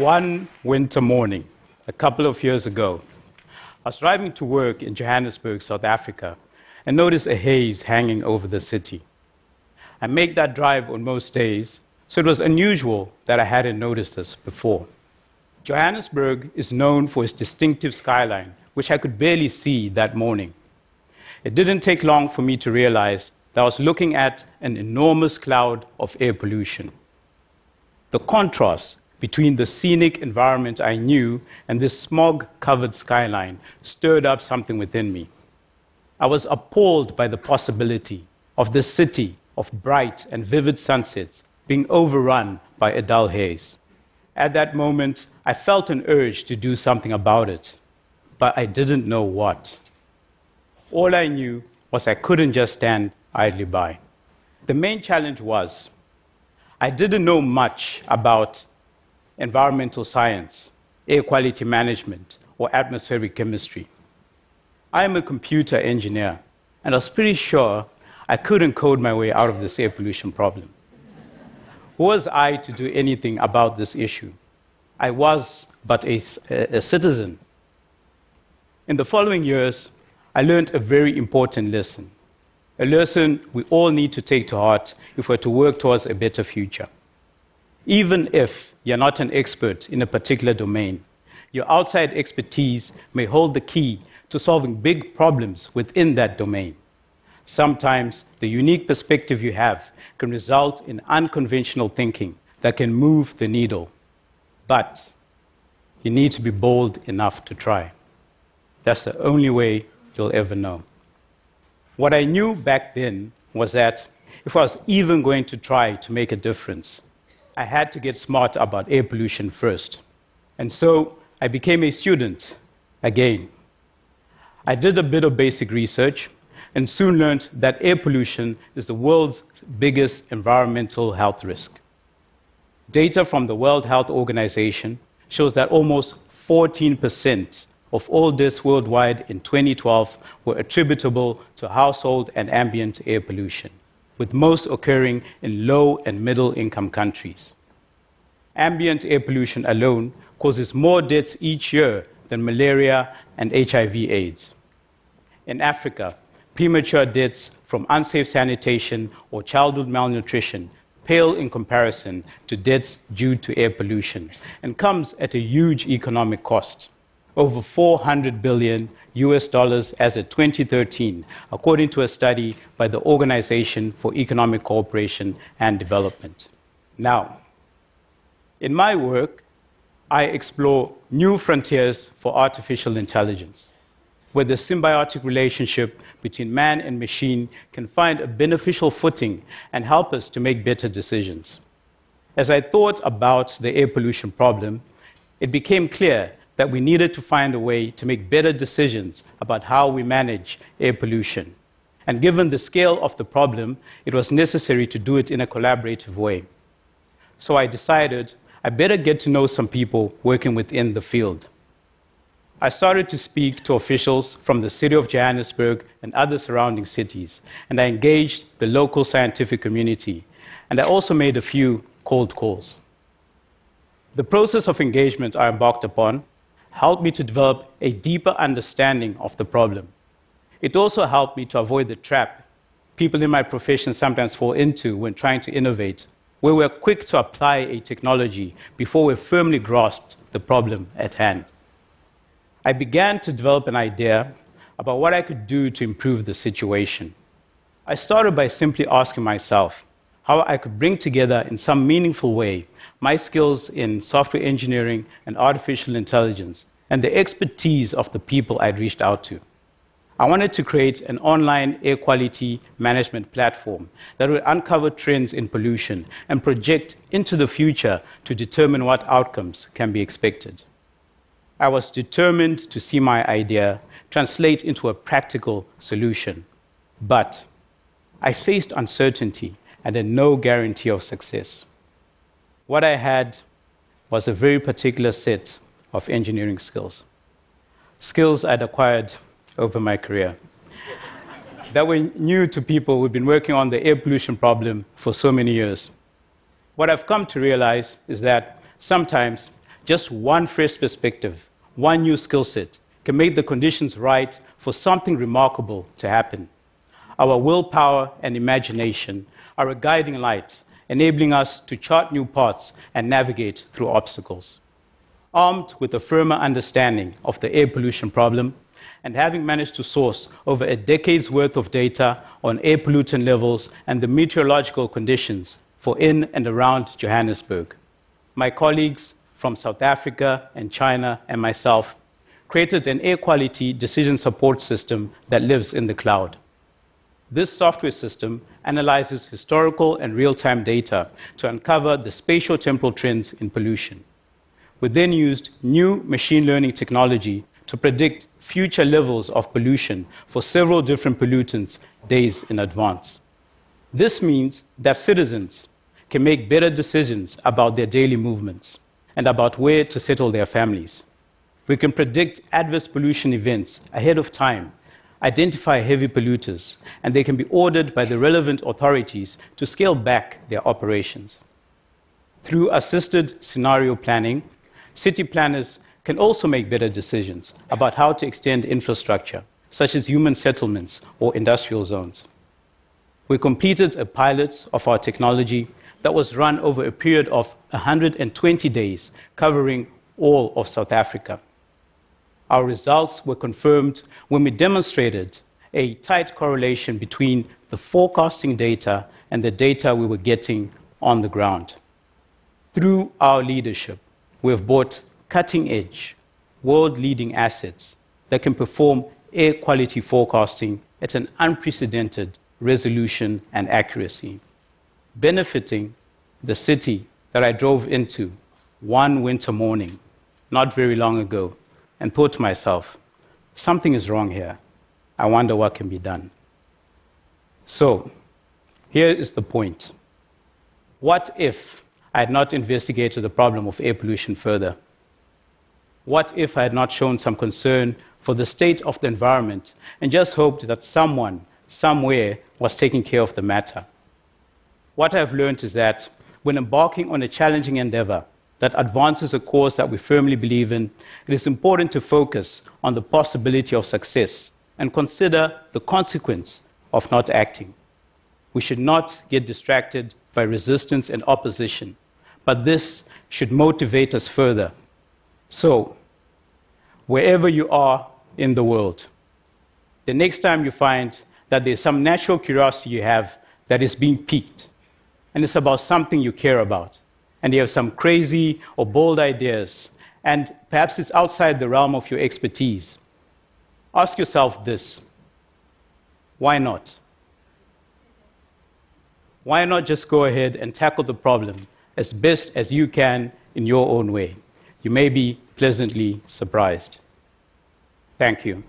One winter morning, a couple of years ago, I was driving to work in Johannesburg, South Africa, and noticed a haze hanging over the city. I make that drive on most days, so it was unusual that I hadn't noticed this before. Johannesburg is known for its distinctive skyline, which I could barely see that morning. It didn't take long for me to realize that I was looking at an enormous cloud of air pollution. The contrast between the scenic environment I knew and this smog covered skyline stirred up something within me. I was appalled by the possibility of this city of bright and vivid sunsets being overrun by a dull haze. At that moment, I felt an urge to do something about it, but I didn't know what. All I knew was I couldn't just stand idly by. The main challenge was I didn't know much about environmental science, air quality management, or atmospheric chemistry. I am a computer engineer, and I was pretty sure I couldn't code my way out of this air pollution problem. Who was I to do anything about this issue? I was but a, a, citizen. In the following years, I learned a very important lesson, a lesson we all need to take to heart if we're to work towards a better future. Even if you're not an expert in a particular domain, your outside expertise may hold the key to solving big problems within that domain. Sometimes the unique perspective you have can result in unconventional thinking that can move the needle. But you need to be bold enough to try. That's the only way you'll ever know. What I knew back then was that if I was even going to try to make a difference, I had to get smart about air pollution first. And so I became a student again. I did a bit of basic research and soon learned that air pollution is the world's biggest environmental health risk. Data from the World Health Organization shows that almost 14% of all deaths worldwide in 2012 were attributable to household and ambient air pollution with most occurring in low and middle income countries. Ambient air pollution alone causes more deaths each year than malaria and HIV/AIDS. In Africa, premature deaths from unsafe sanitation or childhood malnutrition pale in comparison to deaths due to air pollution and comes at a huge economic cost over 400 billion US dollars as of 2013, according to a study by the Organization for Economic Cooperation and Development. Now, in my work, I explore new frontiers for artificial intelligence, where the symbiotic relationship between man and machine can find a beneficial footing and help us to make better decisions. As I thought about the air pollution problem, it became clear that we needed to find a way to make better decisions about how we manage air pollution. And given the scale of the problem, it was necessary to do it in a collaborative way. So I decided I better get to know some people working within the field. I started to speak to officials from the city of Johannesburg and other surrounding cities, and I engaged the local scientific community, and I also made a few cold calls. The process of engagement I embarked upon helped me to develop a deeper understanding of the problem. It also helped me to avoid the trap people in my profession sometimes fall into when trying to innovate, where we're quick to apply a technology before we've firmly grasped the problem at hand. I began to develop an idea about what I could do to improve the situation. I started by simply asking myself how I could bring together in some meaningful way my skills in software engineering and artificial intelligence, and the expertise of the people I'd reached out to. I wanted to create an online air quality management platform that would uncover trends in pollution and project into the future to determine what outcomes can be expected. I was determined to see my idea translate into a practical solution, but I faced uncertainty and a no guarantee of success. What I had was a very particular set of engineering skills, skills I'd acquired over my career that were new to people who've been working on the air pollution problem for so many years. What I've come to realize is that sometimes just one fresh perspective, one new skill set, can make the conditions right for something remarkable to happen. Our willpower and imagination are a guiding light, enabling us to chart new paths and navigate through obstacles. Armed with a firmer understanding of the air pollution problem, and having managed to source over a decade's worth of data on air pollutant levels and the meteorological conditions for in and around Johannesburg. My colleagues from South Africa and China and myself created an air quality decision support system that lives in the cloud. This software system analyzes historical and real time data to uncover the spatial temporal trends in pollution. We then used new machine learning technology to predict future levels of pollution for several different pollutants days in advance. This means that citizens can make better decisions about their daily movements and about where to settle their families. We can predict adverse pollution events ahead of time, identify heavy polluters, and they can be ordered by the relevant authorities to scale back their operations. Through assisted scenario planning, city planners can also make better decisions about how to extend infrastructure, such as human settlements or industrial zones. We completed a pilot of our technology that was run over a period of 120 days, covering all of South Africa. Our results were confirmed when we demonstrated a tight correlation between the forecasting data and the data we were getting on the ground. Through our leadership, we have brought cutting edge, world leading assets that can perform air quality forecasting at an unprecedented resolution and accuracy, benefiting the city that I drove into one winter morning not very long ago and thought to myself, something is wrong here. I wonder what can be done. So, here is the point. What if I had not investigated the problem of air pollution further? What if I had not shown some concern for the state of the environment and just hoped that someone, somewhere, was taking care of the matter? What I've learned is that when embarking on a challenging endeavor that advances a cause that we firmly believe in, it is important to focus on the possibility of success and consider the consequence of not acting. We should not get distracted by resistance and opposition, but this should motivate us further so, wherever you are in the world, the next time you find that there's some natural curiosity you have that is being piqued, and it's about something you care about, and you have some crazy or bold ideas, and perhaps it's outside the realm of your expertise, ask yourself this why not? Why not just go ahead and tackle the problem as best as you can in your own way? you may be pleasantly surprised. Thank you.